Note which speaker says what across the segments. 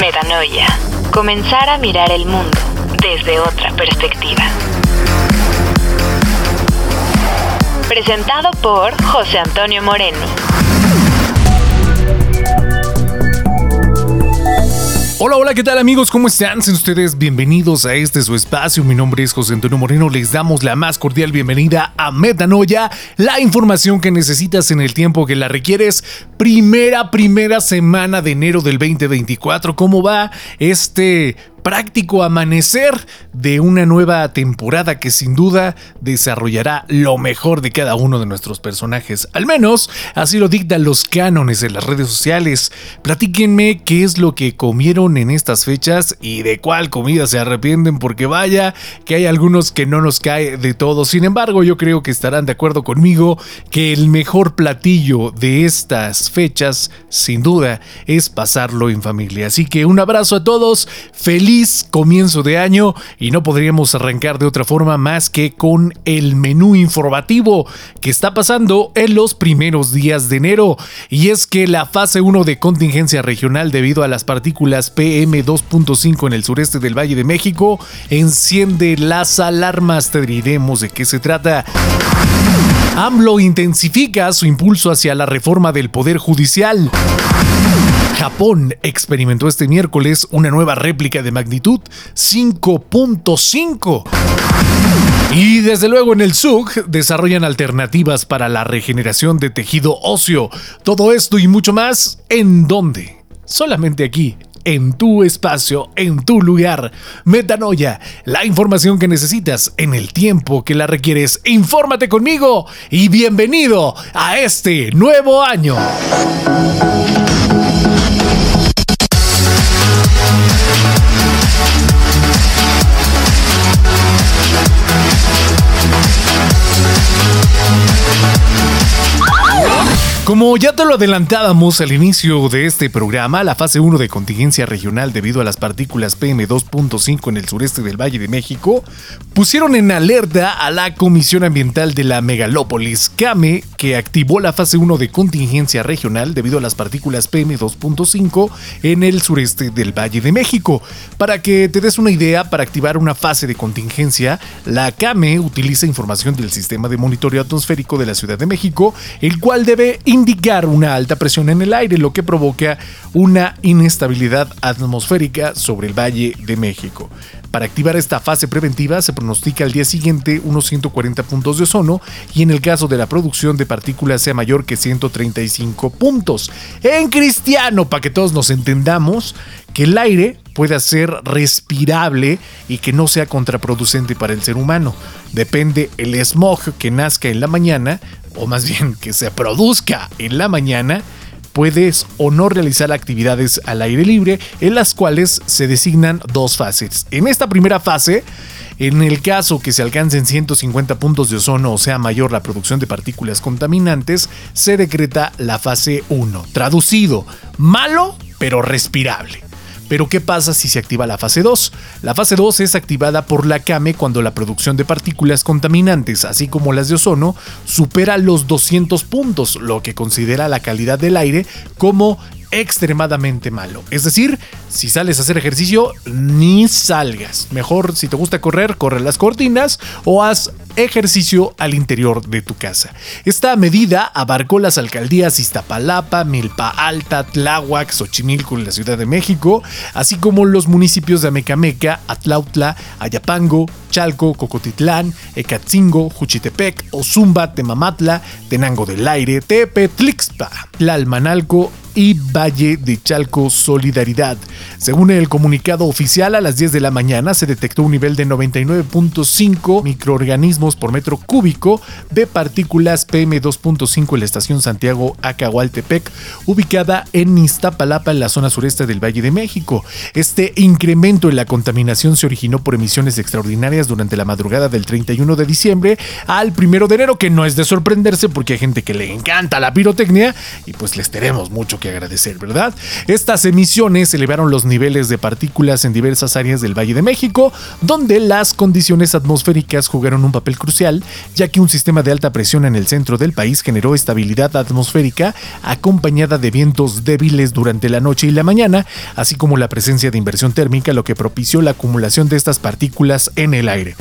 Speaker 1: Metanoia. Comenzar a mirar el mundo desde otra perspectiva. Presentado por José Antonio Moreno.
Speaker 2: Hola, hola, ¿qué tal amigos? ¿Cómo están? Sean ustedes bienvenidos a este su espacio. Mi nombre es José Antonio Moreno. Les damos la más cordial bienvenida a Metanoia, la información que necesitas en el tiempo que la requieres. Primera, primera semana de enero del 2024. ¿Cómo va este práctico amanecer de una nueva temporada que sin duda desarrollará lo mejor de cada uno de nuestros personajes. Al menos así lo dictan los cánones en las redes sociales. Platíquenme qué es lo que comieron en estas fechas y de cuál comida se arrepienten porque vaya que hay algunos que no nos cae de todo. Sin embargo, yo creo que estarán de acuerdo conmigo que el mejor platillo de estas fechas sin duda es pasarlo en familia. Así que un abrazo a todos. Feliz comienzo de año y no podríamos arrancar de otra forma más que con el menú informativo que está pasando en los primeros días de enero. Y es que la fase 1 de contingencia regional debido a las partículas PM2.5 en el sureste del Valle de México enciende las alarmas. Te diremos de qué se trata. AMLO intensifica su impulso hacia la reforma del Poder Judicial. Japón experimentó este miércoles una nueva réplica de magnitud 5.5. Y desde luego en el SUG desarrollan alternativas para la regeneración de tejido óseo. Todo esto y mucho más, ¿en dónde? Solamente aquí, en tu espacio, en tu lugar. Metanoia, la información que necesitas en el tiempo que la requieres. Infórmate conmigo y bienvenido a este nuevo año. Thank you. Como ya te lo adelantábamos al inicio de este programa, la fase 1 de contingencia regional debido a las partículas PM2.5 en el sureste del Valle de México pusieron en alerta a la Comisión Ambiental de la Megalópolis, CAME, que activó la fase 1 de contingencia regional debido a las partículas PM2.5 en el sureste del Valle de México. Para que te des una idea, para activar una fase de contingencia, la CAME utiliza información del sistema de monitoreo atmosférico de la Ciudad de México, el cual debe una alta presión en el aire, lo que provoca una inestabilidad atmosférica sobre el Valle de México. Para activar esta fase preventiva se pronostica al día siguiente unos 140 puntos de ozono y en el caso de la producción de partículas sea mayor que 135 puntos. En cristiano, para que todos nos entendamos, que el aire pueda ser respirable y que no sea contraproducente para el ser humano. Depende el smog que nazca en la mañana, o más bien que se produzca en la mañana, puedes o no realizar actividades al aire libre, en las cuales se designan dos fases. En esta primera fase, en el caso que se alcancen 150 puntos de ozono o sea mayor la producción de partículas contaminantes, se decreta la fase 1. Traducido, malo pero respirable. Pero ¿qué pasa si se activa la fase 2? La fase 2 es activada por la CAME cuando la producción de partículas contaminantes, así como las de ozono, supera los 200 puntos, lo que considera la calidad del aire como extremadamente malo. Es decir, si sales a hacer ejercicio, ni salgas. Mejor si te gusta correr, corre las cortinas o haz ejercicio al interior de tu casa. Esta medida abarcó las alcaldías Iztapalapa, Milpa Alta, Tláhuac, Xochimilco en la Ciudad de México, así como los municipios de Amecameca, Atlautla, Ayapango, Chalco, Cocotitlán, Ecatzingo, Juchitepec, Ozumba, Temamatla, Tenango del Aire, Tepetlixpa, Tlalmanalco y Valle de Chalco Solidaridad. Según el comunicado oficial, a las 10 de la mañana se detectó un nivel de 99.5 microorganismos por metro cúbico de partículas PM2.5 en la estación Santiago Acahualtepec, ubicada en Iztapalapa, en la zona sureste del Valle de México. Este incremento en la contaminación se originó por emisiones extraordinarias durante la madrugada del 31 de diciembre al 1 de enero, que no es de sorprenderse porque hay gente que le encanta la pirotecnia y pues les tenemos mucho que agradecer, ¿verdad? Estas emisiones elevaron los niveles de partículas en diversas áreas del Valle de México, donde las condiciones atmosféricas jugaron un papel crucial, ya que un sistema de alta presión en el centro del país generó estabilidad atmosférica acompañada de vientos débiles durante la noche y la mañana, así como la presencia de inversión térmica, lo que propició la acumulación de estas partículas en el aire.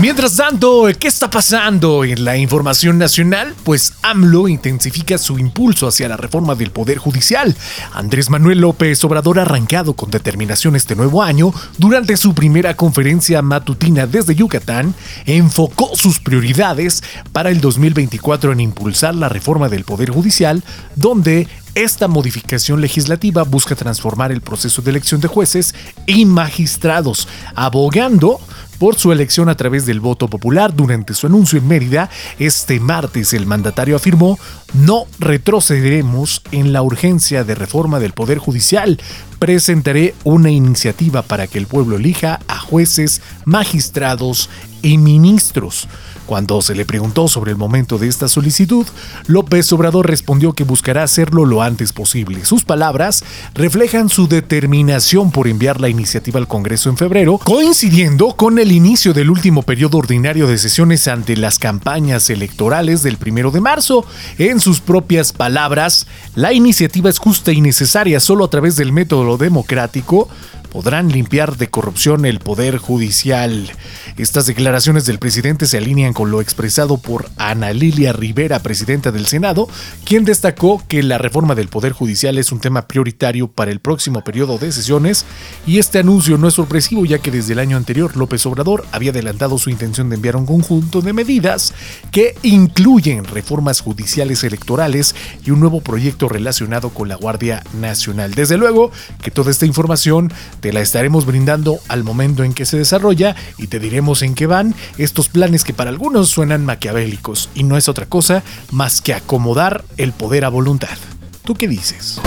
Speaker 2: Mientras tanto, ¿qué está pasando en la información nacional? Pues AMLO intensifica su impulso hacia la reforma del Poder Judicial. Andrés Manuel López Obrador arrancado con determinación este nuevo año, durante su primera conferencia matutina desde Yucatán, enfocó sus prioridades para el 2024 en impulsar la reforma del Poder Judicial, donde esta modificación legislativa busca transformar el proceso de elección de jueces y magistrados, abogando por su elección a través del voto popular. Durante su anuncio en Mérida, este martes el mandatario afirmó, no retrocederemos en la urgencia de reforma del Poder Judicial. Presentaré una iniciativa para que el pueblo elija a jueces, magistrados y ministros. Cuando se le preguntó sobre el momento de esta solicitud, López Obrador respondió que buscará hacerlo lo antes posible. Sus palabras reflejan su determinación por enviar la iniciativa al Congreso en febrero, coincidiendo con el inicio del último periodo ordinario de sesiones ante las campañas electorales del primero de marzo. En sus propias palabras, la iniciativa es justa y necesaria solo a través del método democrático podrán limpiar de corrupción el poder judicial. Estas declaraciones del presidente se alinean con lo expresado por Ana Lilia Rivera, presidenta del Senado, quien destacó que la reforma del poder judicial es un tema prioritario para el próximo periodo de sesiones y este anuncio no es sorpresivo ya que desde el año anterior López Obrador había adelantado su intención de enviar un conjunto de medidas que incluyen reformas judiciales electorales y un nuevo proyecto relacionado con la Guardia Nacional. Desde luego que toda esta información te la estaremos brindando al momento en que se desarrolla y te diremos en qué van estos planes que para algunos suenan maquiavélicos y no es otra cosa más que acomodar el poder a voluntad. ¿Tú qué dices?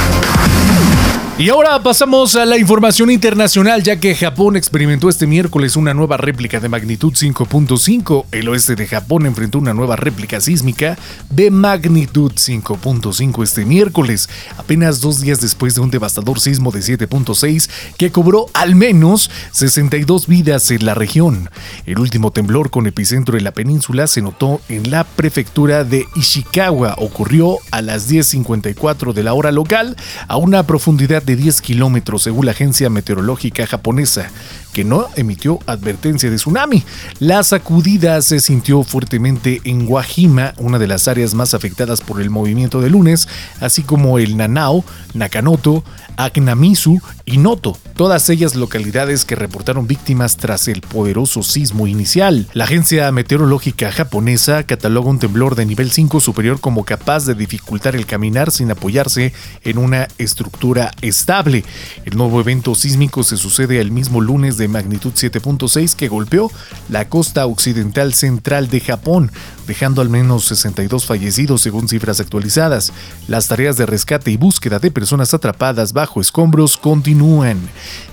Speaker 2: Y ahora pasamos a la información internacional, ya que Japón experimentó este miércoles una nueva réplica de magnitud 5.5. El oeste de Japón enfrentó una nueva réplica sísmica de magnitud 5.5 este miércoles, apenas dos días después de un devastador sismo de 7.6 que cobró al menos 62 vidas en la región. El último temblor con epicentro en la península se notó en la prefectura de Ishikawa. Ocurrió a las 10.54 de la hora local, a una profundidad de 10 kilómetros según la agencia meteorológica japonesa, que no emitió advertencia de tsunami. La sacudida se sintió fuertemente en Guajima, una de las áreas más afectadas por el movimiento de lunes, así como el Nanao, Nakanoto, Agnamisu y Noto, todas ellas localidades que reportaron víctimas tras el poderoso sismo inicial. La agencia meteorológica japonesa cataloga un temblor de nivel 5 superior como capaz de dificultar el caminar sin apoyarse en una estructura estable. El nuevo evento sísmico se sucede el mismo lunes de magnitud 7.6 que golpeó la costa occidental central de Japón, dejando al menos 62 fallecidos según cifras actualizadas. Las tareas de rescate y búsqueda de personas atrapadas escombros continúan.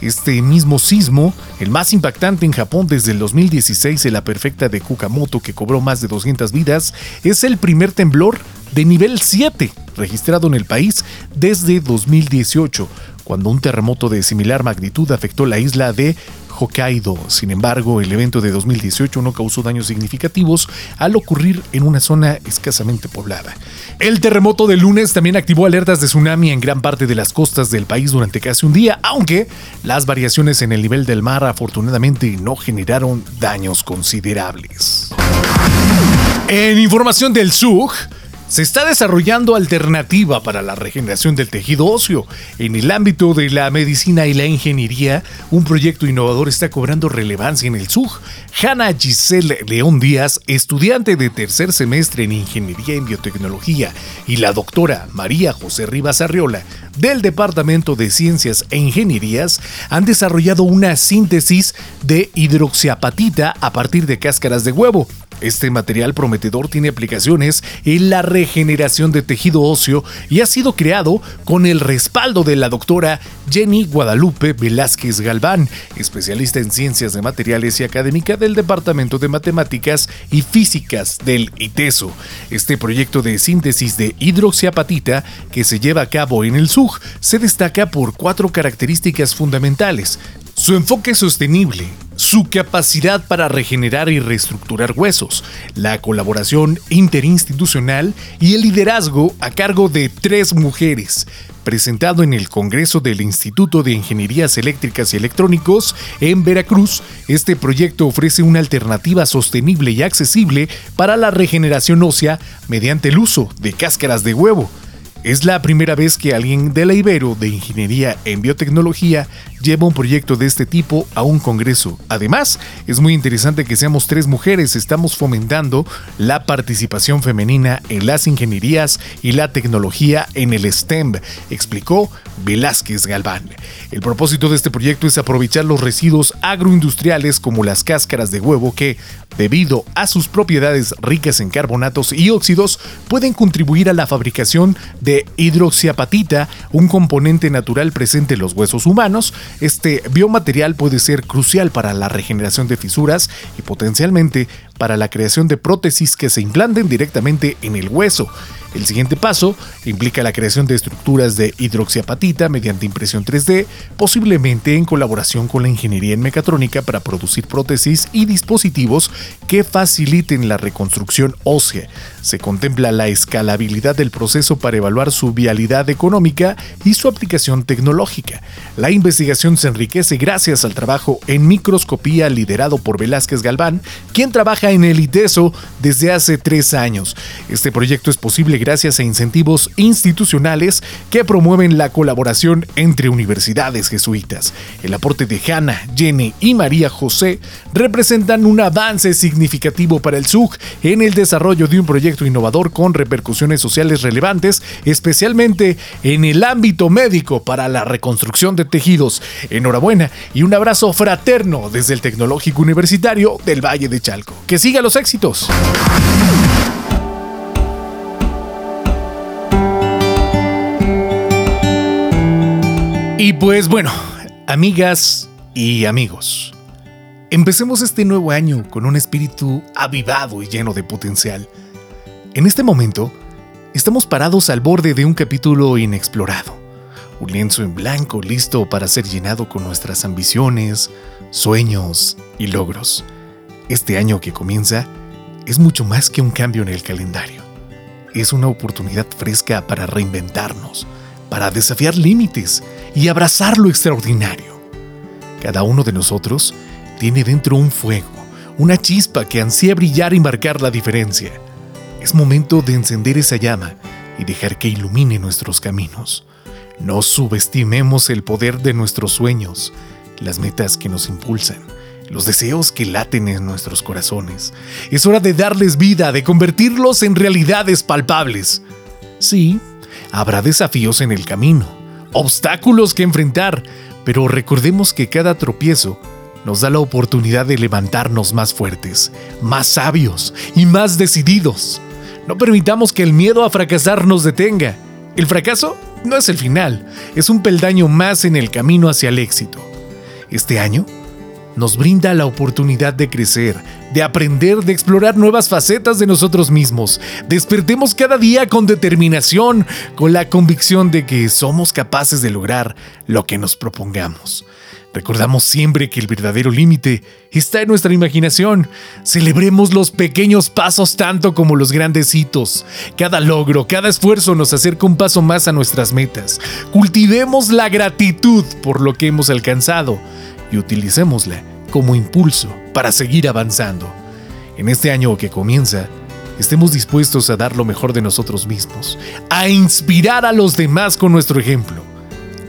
Speaker 2: Este mismo sismo, el más impactante en Japón desde el 2016 en la perfecta de Kukamoto que cobró más de 200 vidas, es el primer temblor de nivel 7 registrado en el país desde 2018, cuando un terremoto de similar magnitud afectó la isla de Hokkaido. Sin embargo, el evento de 2018 no causó daños significativos al ocurrir en una zona escasamente poblada. El terremoto del lunes también activó alertas de tsunami en gran parte de las costas del país durante casi un día, aunque las variaciones en el nivel del mar afortunadamente no generaron daños considerables. En información del SUG, se está desarrollando alternativa para la regeneración del tejido óseo. En el ámbito de la medicina y la ingeniería, un proyecto innovador está cobrando relevancia en el SUG. Hanna Giselle León Díaz, estudiante de tercer semestre en Ingeniería en Biotecnología, y la doctora María José Rivas Arriola, del Departamento de Ciencias e Ingenierías, han desarrollado una síntesis de hidroxiapatita a partir de cáscaras de huevo Este material prometedor tiene aplicaciones en la regeneración de tejido óseo y ha sido creado con el respaldo de la doctora Jenny Guadalupe Velázquez Galván, especialista en ciencias de materiales y académica del Departamento de Matemáticas y Físicas del ITESO. Este proyecto de síntesis de hidroxiapatita que se lleva a cabo en el SUG se destaca por cuatro características fundamentales. Su enfoque sostenible, su capacidad para regenerar y reestructurar huesos, la colaboración interinstitucional y el liderazgo a cargo de tres mujeres. Presentado en el Congreso del Instituto de Ingenierías Eléctricas y Electrónicos en Veracruz, este proyecto ofrece una alternativa sostenible y accesible para la regeneración ósea mediante el uso de cáscaras de huevo. Es la primera vez que alguien de la Ibero de Ingeniería en Biotecnología lleva un proyecto de este tipo a un congreso. Además, es muy interesante que seamos tres mujeres, estamos fomentando la participación femenina en las ingenierías y la tecnología en el STEM, explicó Velázquez Galván. El propósito de este proyecto es aprovechar los residuos agroindustriales como las cáscaras de huevo que, debido a sus propiedades ricas en carbonatos y óxidos, pueden contribuir a la fabricación de hidroxiapatita, un componente natural presente en los huesos humanos, este biomaterial puede ser crucial para la regeneración de fisuras y potencialmente para la creación de prótesis que se implanten directamente en el hueso. El siguiente paso implica la creación de estructuras de hidroxiapatita mediante impresión 3D, posiblemente en colaboración con la ingeniería en mecatrónica para producir prótesis y dispositivos que faciliten la reconstrucción ósea. Se contempla la escalabilidad del proceso para evaluar su vialidad económica y su aplicación tecnológica. La investigación se enriquece gracias al trabajo en microscopía liderado por Velázquez Galván, quien trabaja en el ITESO desde hace tres años. Este proyecto es posible gracias a incentivos institucionales que promueven la colaboración entre universidades jesuitas. El aporte de Hannah, Jenny y María José representan un avance significativo para el SUG en el desarrollo de un proyecto innovador con repercusiones sociales relevantes, especialmente en el ámbito médico para la reconstrucción de tejidos. Enhorabuena y un abrazo fraterno desde el Tecnológico Universitario del Valle de Chalco. Siga los éxitos. Y pues bueno, amigas y amigos, empecemos este nuevo año con un espíritu avivado y lleno de potencial. En este momento, estamos parados al borde de un capítulo inexplorado, un lienzo en blanco listo para ser llenado con nuestras ambiciones, sueños y logros. Este año que comienza es mucho más que un cambio en el calendario. Es una oportunidad fresca para reinventarnos, para desafiar límites y abrazar lo extraordinario. Cada uno de nosotros tiene dentro un fuego, una chispa que ansía brillar y marcar la diferencia. Es momento de encender esa llama y dejar que ilumine nuestros caminos. No subestimemos el poder de nuestros sueños, las metas que nos impulsan, los deseos que laten en nuestros corazones. Es hora de darles vida, de convertirlos en realidades palpables. Sí, habrá desafíos en el camino, obstáculos que enfrentar, pero recordemos que cada tropiezo nos da la oportunidad de levantarnos más fuertes, más sabios y más decididos. No permitamos que el miedo a fracasar nos detenga. El fracaso no es el final, es un peldaño más en el camino hacia el éxito. Este año nos brinda la oportunidad de crecer, de aprender, de explorar nuevas facetas de nosotros mismos. Despertemos cada día con determinación, con la convicción de que somos capaces de lograr lo que nos propongamos. Recordamos siempre que el verdadero límite está en nuestra imaginación. Celebremos los pequeños pasos tanto como los grandes hitos. Cada logro, cada esfuerzo nos acerca un paso más a nuestras metas. Cultivemos la gratitud por lo que hemos alcanzado y utilicémosla como impulso para seguir avanzando. En este año que comienza, estemos dispuestos a dar lo mejor de nosotros mismos, a inspirar a los demás con nuestro ejemplo,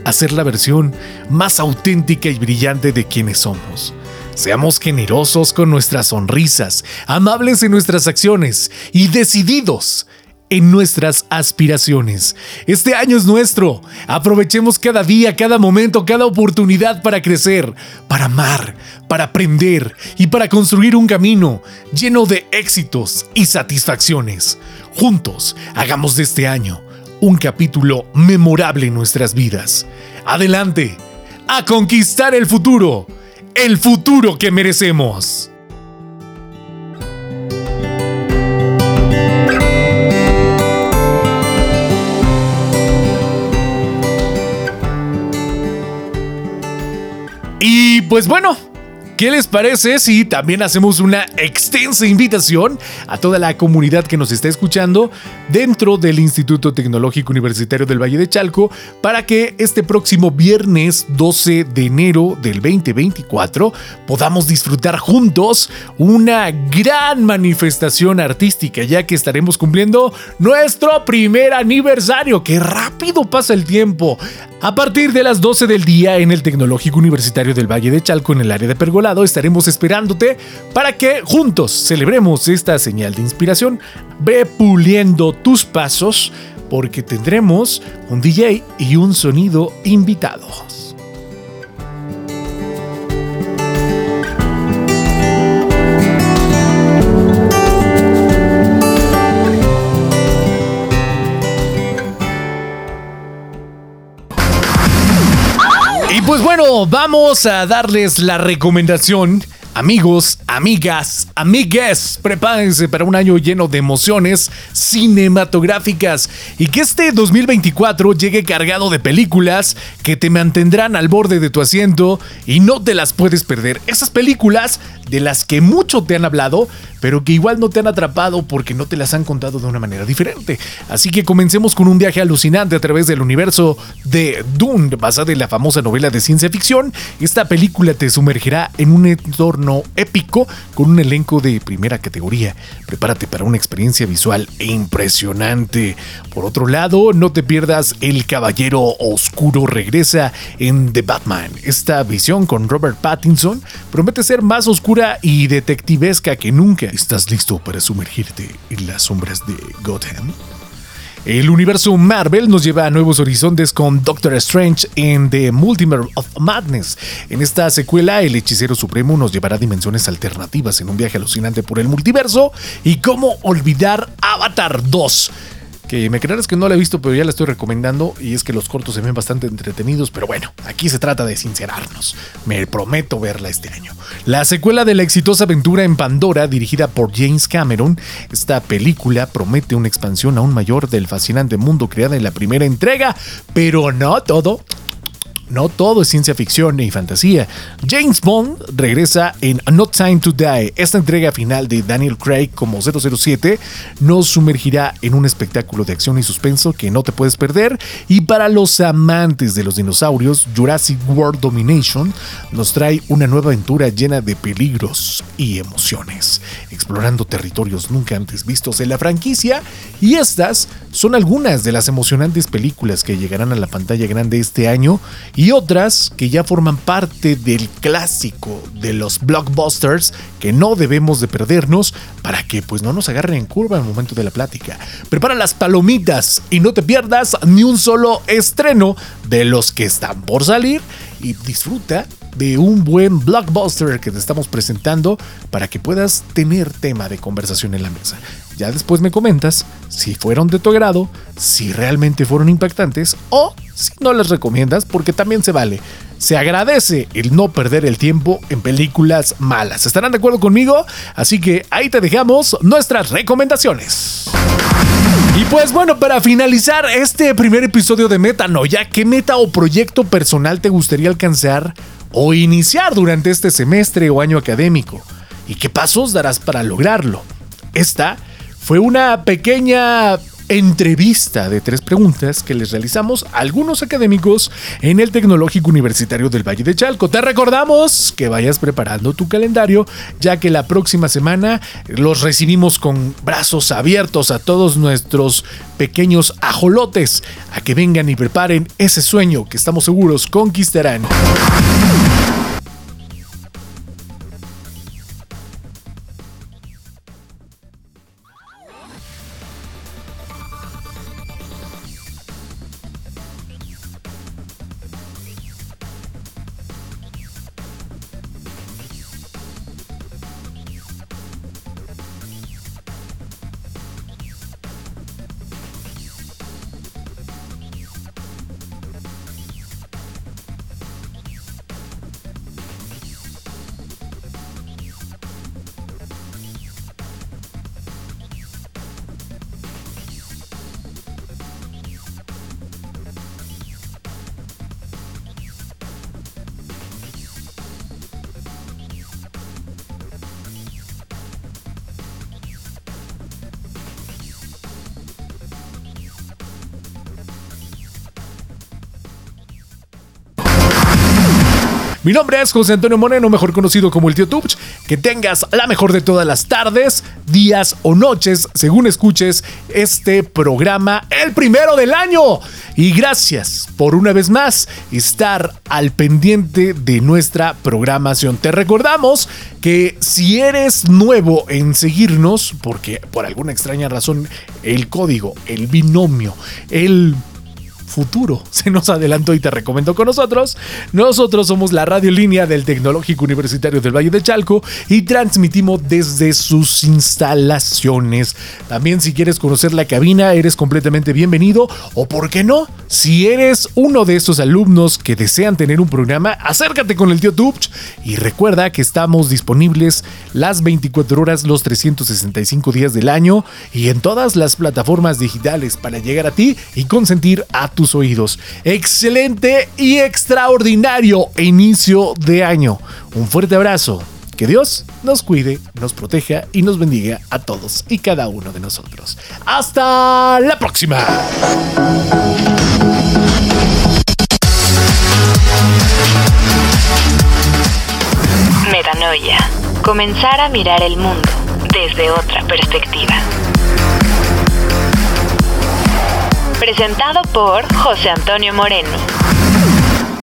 Speaker 2: a ser la versión más auténtica y brillante de quienes somos. Seamos generosos con nuestras sonrisas, amables en nuestras acciones y decididos en nuestras aspiraciones. Este año es nuestro. Aprovechemos cada día, cada momento, cada oportunidad para crecer, para amar, para aprender y para construir un camino lleno de éxitos y satisfacciones. Juntos, hagamos de este año un capítulo memorable en nuestras vidas. Adelante, a conquistar el futuro, el futuro que merecemos. Pues bueno, ¿Qué les parece si también hacemos una extensa invitación a toda la comunidad que nos está escuchando dentro del Instituto Tecnológico Universitario del Valle de Chalco para que este próximo viernes 12 de enero del 2024 podamos disfrutar juntos una gran manifestación artística ya que estaremos cumpliendo nuestro primer aniversario. ¡Qué rápido pasa el tiempo! A partir de las 12 del día en el Tecnológico Universitario del Valle de Chalco en el área de Estaremos esperándote para que juntos celebremos esta señal de inspiración. Ve puliendo tus pasos porque tendremos un DJ y un sonido invitado. Vamos a darles la recomendación Amigos, amigas, amigues, prepárense para un año lleno de emociones cinematográficas y que este 2024 llegue cargado de películas que te mantendrán al borde de tu asiento y no te las puedes perder. Esas películas de las que mucho te han hablado, pero que igual no te han atrapado porque no te las han contado de una manera diferente. Así que comencemos con un viaje alucinante a través del universo de Dune, basada en la famosa novela de ciencia ficción. Esta película te sumergirá en un entorno épico con un elenco de primera categoría. Prepárate para una experiencia visual impresionante. Por otro lado, no te pierdas El Caballero Oscuro regresa en The Batman. Esta visión con Robert Pattinson promete ser más oscura y detectivesca que nunca. ¿Estás listo para sumergirte en las sombras de Gotham? El universo Marvel nos lleva a nuevos horizontes con Doctor Strange en The Multiverse of Madness. En esta secuela, el hechicero supremo nos llevará a dimensiones alternativas en un viaje alucinante por el multiverso. ¿Y cómo olvidar Avatar 2? Que me creerás que no la he visto, pero ya la estoy recomendando y es que los cortos se ven bastante entretenidos, pero bueno, aquí se trata de sincerarnos. Me prometo verla este año. La secuela de la exitosa aventura en Pandora, dirigida por James Cameron, esta película promete una expansión aún mayor del fascinante mundo creado en la primera entrega, pero no todo no todo es ciencia ficción y fantasía. James Bond regresa en No Time to Die. Esta entrega final de Daniel Craig como 007 nos sumergirá en un espectáculo de acción y suspenso que no te puedes perder. Y para los amantes de los dinosaurios, Jurassic World Domination nos trae una nueva aventura llena de peligros y emociones, explorando territorios nunca antes vistos en la franquicia. Y estas son algunas de las emocionantes películas que llegarán a la pantalla grande este año y otras que ya forman parte del clásico de los blockbusters que no debemos de perdernos para que pues no nos agarren en curva el momento de la plática. Prepara las palomitas y no te pierdas ni un solo estreno de los que están por salir y disfruta de un buen blockbuster que te estamos presentando para que puedas tener tema de conversación en la mesa. Ya después me comentas si fueron de tu agrado, si realmente fueron impactantes o si no las recomiendas porque también se vale. Se agradece el no perder el tiempo en películas malas. ¿Estarán de acuerdo conmigo? Así que ahí te dejamos nuestras recomendaciones. Y pues bueno, para finalizar este primer episodio de Metanoia, ¿qué meta o proyecto personal te gustaría alcanzar o iniciar durante este semestre o año académico? ¿Y qué pasos darás para lograrlo? Esta fue una pequeña entrevista de tres preguntas que les realizamos a algunos académicos en el Tecnológico Universitario del Valle de Chalco. Te recordamos que vayas preparando tu calendario, ya que la próxima semana los recibimos con brazos abiertos a todos nuestros pequeños ajolotes, a que vengan y preparen ese sueño que estamos seguros conquistarán. Mi nombre es José Antonio Moreno, mejor conocido como el Tío Tupch. Que tengas la mejor de todas las tardes, días o noches, según escuches este programa, el primero del año. Y gracias por una vez más estar al pendiente de nuestra programación. Te recordamos que si eres nuevo en seguirnos, porque por alguna extraña razón el código, el binomio, el futuro se nos adelantó y te recomiendo con nosotros. Nosotros somos la radio línea del Tecnológico Universitario del Valle de Chalco y transmitimos desde sus instalaciones. También si quieres conocer la cabina, eres completamente bienvenido o por qué no, si eres uno de estos alumnos que desean tener un programa, acércate con el tío Tupch y recuerda que estamos disponibles las 24 horas, los 365 días del año y en todas las plataformas digitales para llegar a ti y consentir a tu oídos. Excelente y extraordinario inicio de año. Un fuerte abrazo. Que Dios nos cuide, nos proteja y nos bendiga a todos y cada uno de nosotros. Hasta la próxima.
Speaker 1: Metanoia. Comenzar a mirar el mundo desde otra perspectiva. Presentado por José Antonio Moreno.